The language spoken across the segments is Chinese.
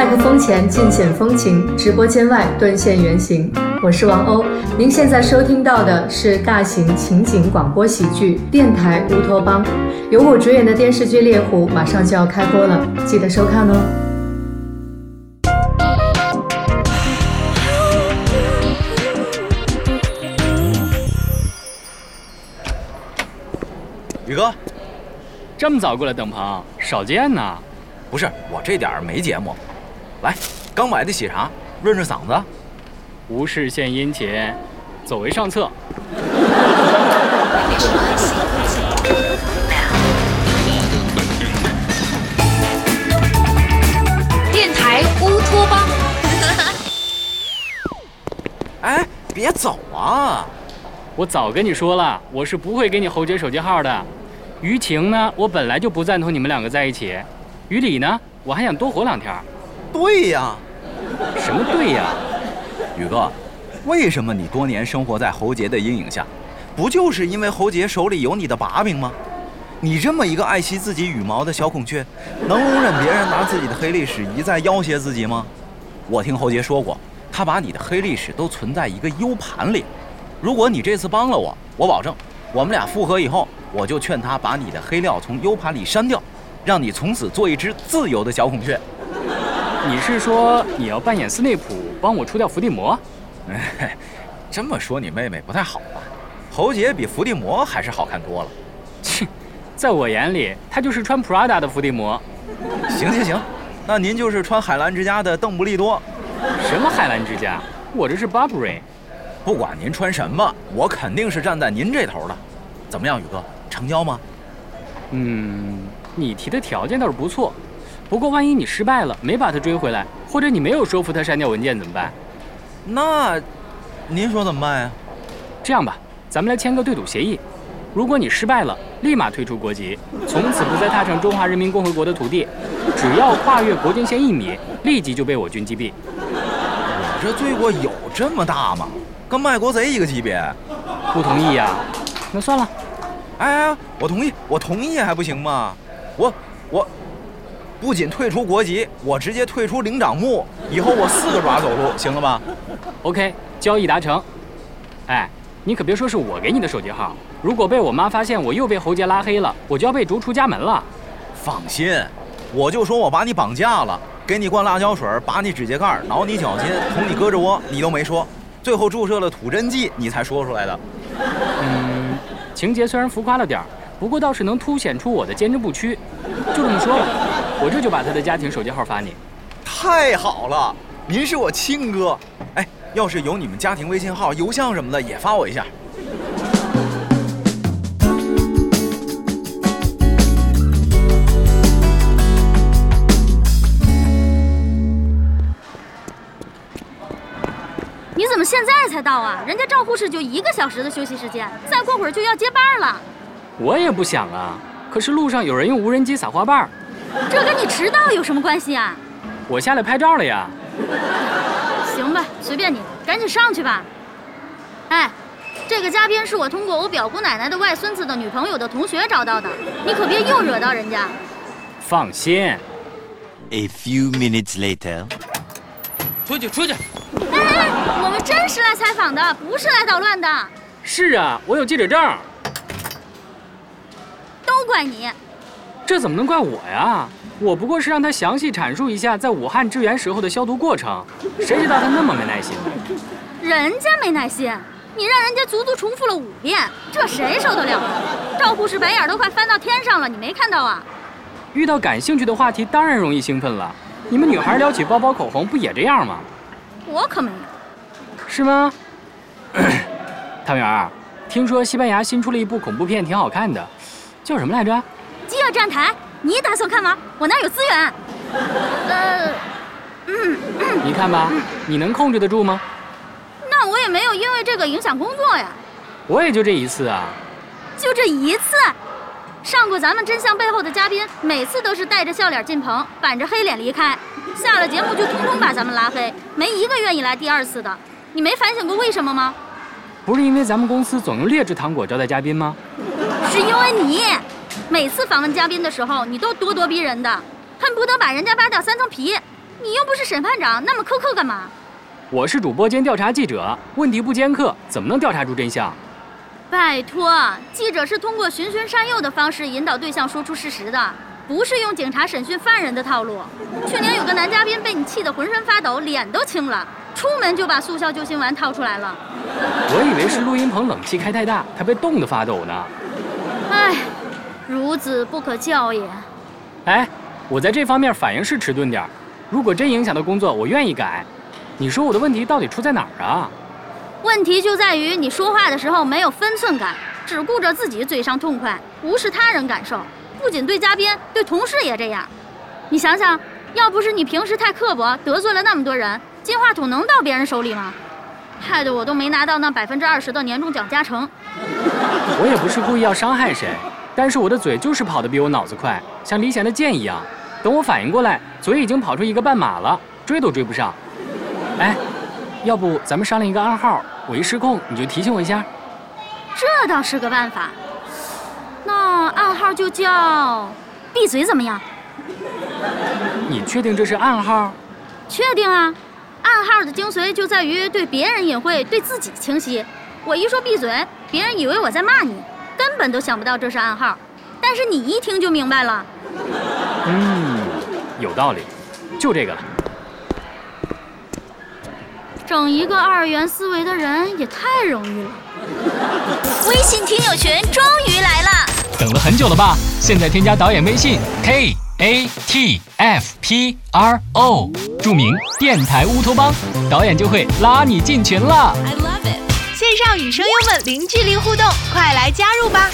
麦克风前尽显风情，直播间外顿现原形。我是王鸥，您现在收听到的是大型情景广播喜剧《电台乌托邦》，由我主演的电视剧《猎狐》马上就要开播了，记得收看哦。宇哥，这么早过来等鹏，少见呐。不是我这点儿没节目，来，刚买的喜茶，润润嗓子。无事献殷勤，走为上策。电台乌托邦。哎，别走啊！我早跟你说了，我是不会给你侯姐手机号的。于情呢，我本来就不赞同你们两个在一起。于理呢，我还想多活两天。对呀，什么对呀？宇哥，为什么你多年生活在侯杰的阴影下？不就是因为侯杰手里有你的把柄吗？你这么一个爱惜自己羽毛的小孔雀，能容忍别人拿自己的黑历史一再要挟自己吗？我听侯杰说过，他把你的黑历史都存在一个 U 盘里。如果你这次帮了我，我保证，我们俩复合以后，我就劝他把你的黑料从 U 盘里删掉。让你从此做一只自由的小孔雀。你是说你要扮演斯内普，帮我除掉伏地魔？哎，这么说你妹妹不太好吧？侯杰比伏地魔还是好看多了。切，在我眼里，他就是穿 Prada 的伏地魔。行行行，那您就是穿海澜之家的邓布利多。什么海澜之家？我这是 Burberry。不管您穿什么，我肯定是站在您这头的。怎么样，宇哥，成交吗？嗯。你提的条件倒是不错，不过万一你失败了，没把他追回来，或者你没有说服他删掉文件怎么办？那，您说怎么办呀？这样吧，咱们来签个对赌协议。如果你失败了，立马退出国籍，从此不再踏上中华人民共和国的土地。只要跨越国境线一米，立即就被我军击毙。我这罪过有这么大吗？跟卖国贼一个级别？不同意呀？那算了。哎，我同意，我同意还不行吗？我我不仅退出国籍，我直接退出灵长目，以后我四个爪走路，行了吧？OK，交易达成。哎，你可别说是我给你的手机号，如果被我妈发现我又被侯杰拉黑了，我就要被逐出家门了。放心，我就说我把你绑架了，给你灌辣椒水，拔你指甲盖，挠你脚心，捅你胳肢窝，你都没说，最后注射了土真剂，你才说出来的。嗯，情节虽然浮夸了点儿。不过倒是能凸显出我的坚贞不屈，就这么说吧，我这就把他的家庭手机号发你。太好了，您是我亲哥。哎，要是有你们家庭微信号、邮箱什么的，也发我一下。你怎么现在才到啊？人家赵护士就一个小时的休息时间，再过会儿就要接班了。我也不想啊，可是路上有人用无人机撒花瓣这跟你迟到有什么关系啊？我下来拍照了呀。行吧，随便你，赶紧上去吧。哎，这个嘉宾是我通过我表姑奶奶的外孙子的女朋友的同学找到的，你可别又惹到人家。放心。A few minutes later，出去出去。哎哎，我们真是来采访的，不是来捣乱的。是啊，我有记者证。都怪你，这怎么能怪我呀？我不过是让他详细阐述一下在武汉支援时候的消毒过程，谁知道他那么没耐心？人家没耐心，你让人家足足重复了五遍，这谁受得了？赵护士白眼都快翻到天上了，你没看到啊？遇到感兴趣的话题，当然容易兴奋了。你们女孩聊起包包、口红，不也这样吗？我可没有。是吗？汤圆，听说西班牙新出了一部恐怖片，挺好看的。叫什么来着？《饥饿站台》，你打算看吗？我那儿有资源？呃，嗯，你看吧，你能控制得住吗？那我也没有因为这个影响工作呀。我也就这一次啊。就这一次？上过咱们真相背后的嘉宾，每次都是带着笑脸进棚，板着黑脸离开，下了节目就通通把咱们拉黑，没一个愿意来第二次的。你没反省过为什么吗？不是因为咱们公司总用劣质糖果招待嘉宾吗？是因为你每次访问嘉宾的时候，你都咄咄逼人的，恨不得把人家扒掉三层皮。你又不是审判长，那么苛刻干嘛？我是主播兼调查记者，问题不尖刻，怎么能调查出真相？拜托，记者是通过循循善诱的方式引导对象说出事实的，不是用警察审讯犯人的套路。去年有个男嘉宾被你气得浑身发抖，脸都青了，出门就把速效救心丸掏出来了。我以为是录音棚冷气开太大，他被冻得发抖呢。唉，孺子不可教也。哎，我在这方面反应是迟钝点儿，如果真影响到工作，我愿意改。你说我的问题到底出在哪儿啊？问题就在于你说话的时候没有分寸感，只顾着自己嘴上痛快，无视他人感受。不仅对嘉宾，对同事也这样。你想想，要不是你平时太刻薄，得罪了那么多人，金话筒能到别人手里吗？害得我都没拿到那百分之二十的年终奖加成。我也不是故意要伤害谁，但是我的嘴就是跑得比我脑子快，像离弦的箭一样。等我反应过来，嘴已经跑出一个半马了，追都追不上。哎。要不咱们商量一个暗号，我一失控你就提醒我一下。这倒是个办法。那暗号就叫“闭嘴”怎么样？你确定这是暗号？确定啊。暗号的精髓就在于对别人隐晦，对自己清晰。我一说闭嘴，别人以为我在骂你，根本都想不到这是暗号。但是你一听就明白了。嗯，有道理，就这个了。整一个二元思维的人也太容易了。微信听友群终于来了，等了很久了吧？现在添加导演微信 k a t f p r o，注明电台乌托邦，导演就会拉你进群了。线上与声优们零距离互动，快来加入吧！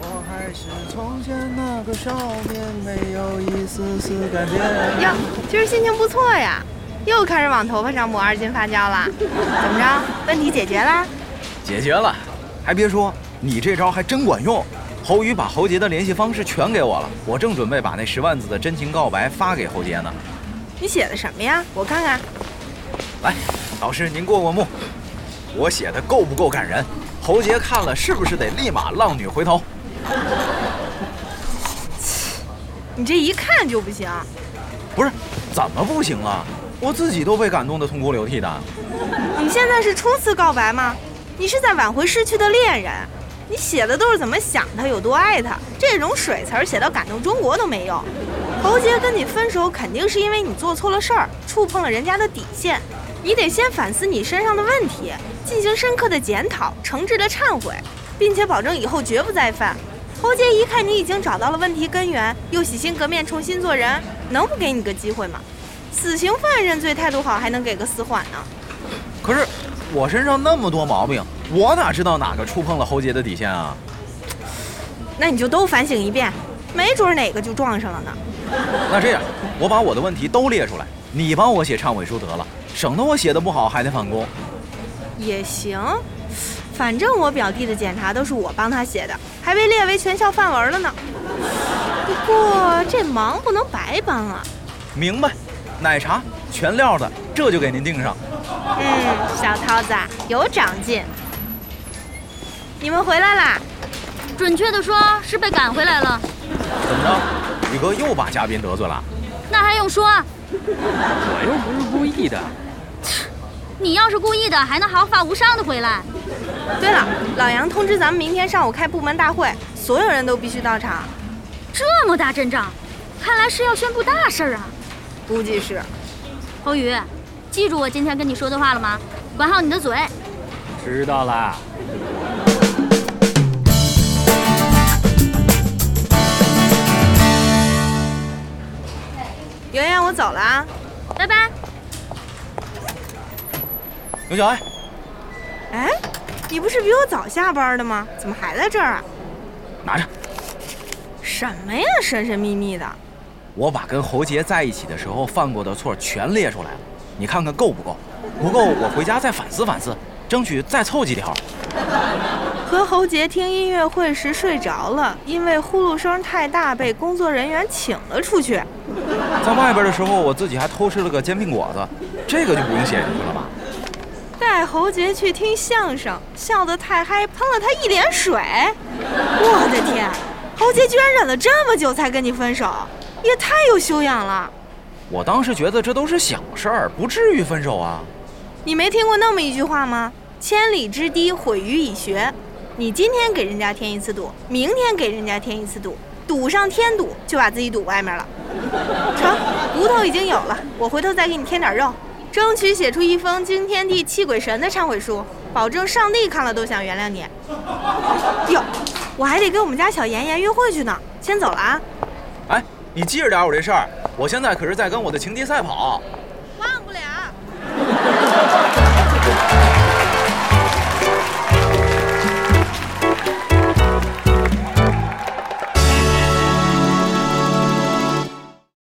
我还是从前那个少年，没有一丝丝改变。哟，今儿心情不错呀。又开始往头发上抹二斤发胶了，怎么着？问题解决啦？解决了，还别说，你这招还真管用。侯宇把侯杰的联系方式全给我了，我正准备把那十万字的真情告白发给侯杰呢。你写的什么呀？我看看。来，老师您过过目，我写的够不够感人？侯杰看了是不是得立马浪女回头？你这一看就不行。不是，怎么不行了？我自己都被感动得痛哭流涕的。你现在是初次告白吗？你是在挽回失去的恋人。你写的都是怎么想他，有多爱他，这种水词儿写到感动中国都没用。侯杰跟你分手，肯定是因为你做错了事儿，触碰了人家的底线。你得先反思你身上的问题，进行深刻的检讨，诚挚的忏悔，并且保证以后绝不再犯。侯杰一看你已经找到了问题根源，又洗心革面，重新做人，能不给你个机会吗？死刑犯认罪态度好，还能给个死缓呢。可是我身上那么多毛病，我哪知道哪个触碰了侯杰的底线啊？那你就都反省一遍，没准哪个就撞上了呢。那这样，我把我的问题都列出来，你帮我写忏悔书得了，省得我写的不好还得返工。也行，反正我表弟的检查都是我帮他写的，还被列为全校范文了呢。不过这忙不能白帮啊。明白。奶茶全料的，这就给您订上。嗯，小涛子有长进。你们回来啦？准确的说是被赶回来了。怎么着？宇哥又把嘉宾得罪了？那还用说？我又不是故意的。你要是故意的，还能毫发无伤的回来？对了，老杨通知咱们明天上午开部门大会，所有人都必须到场。这么大阵仗，看来是要宣布大事啊。估计是，侯宇，记住我今天跟你说的话了吗？管好你的嘴。知道啦。圆圆，我走了啊，拜拜。刘小爱，哎，你不是比我早下班的吗？怎么还在这儿啊？拿着。什么呀，神神秘秘的。我把跟侯杰在一起的时候犯过的错全列出来了，你看看够不够？不够，我回家再反思反思，争取再凑几条。和侯杰听音乐会时睡着了，因为呼噜声太大，被工作人员请了出去。在外边的时候，我自己还偷吃了个煎饼果子，这个就不用写进去了吧？带侯杰去听相声，笑得太嗨，喷了他一脸水。我的天，侯杰居然忍了这么久才跟你分手！也太有修养了，我当时觉得这都是小事儿，不至于分手啊。你没听过那么一句话吗？千里之堤，毁于蚁穴。你今天给人家添一次堵，明天给人家添一次堵，堵上添堵，就把自己堵外面了。成，骨头已经有了，我回头再给你添点肉，争取写出一封惊天地泣鬼神的忏悔书，保证上帝看了都想原谅你。哟，我还得跟我们家小妍妍约会去呢，先走了啊。哎，你记着点我这事儿，我现在可是在跟我的情敌赛跑。忘不了。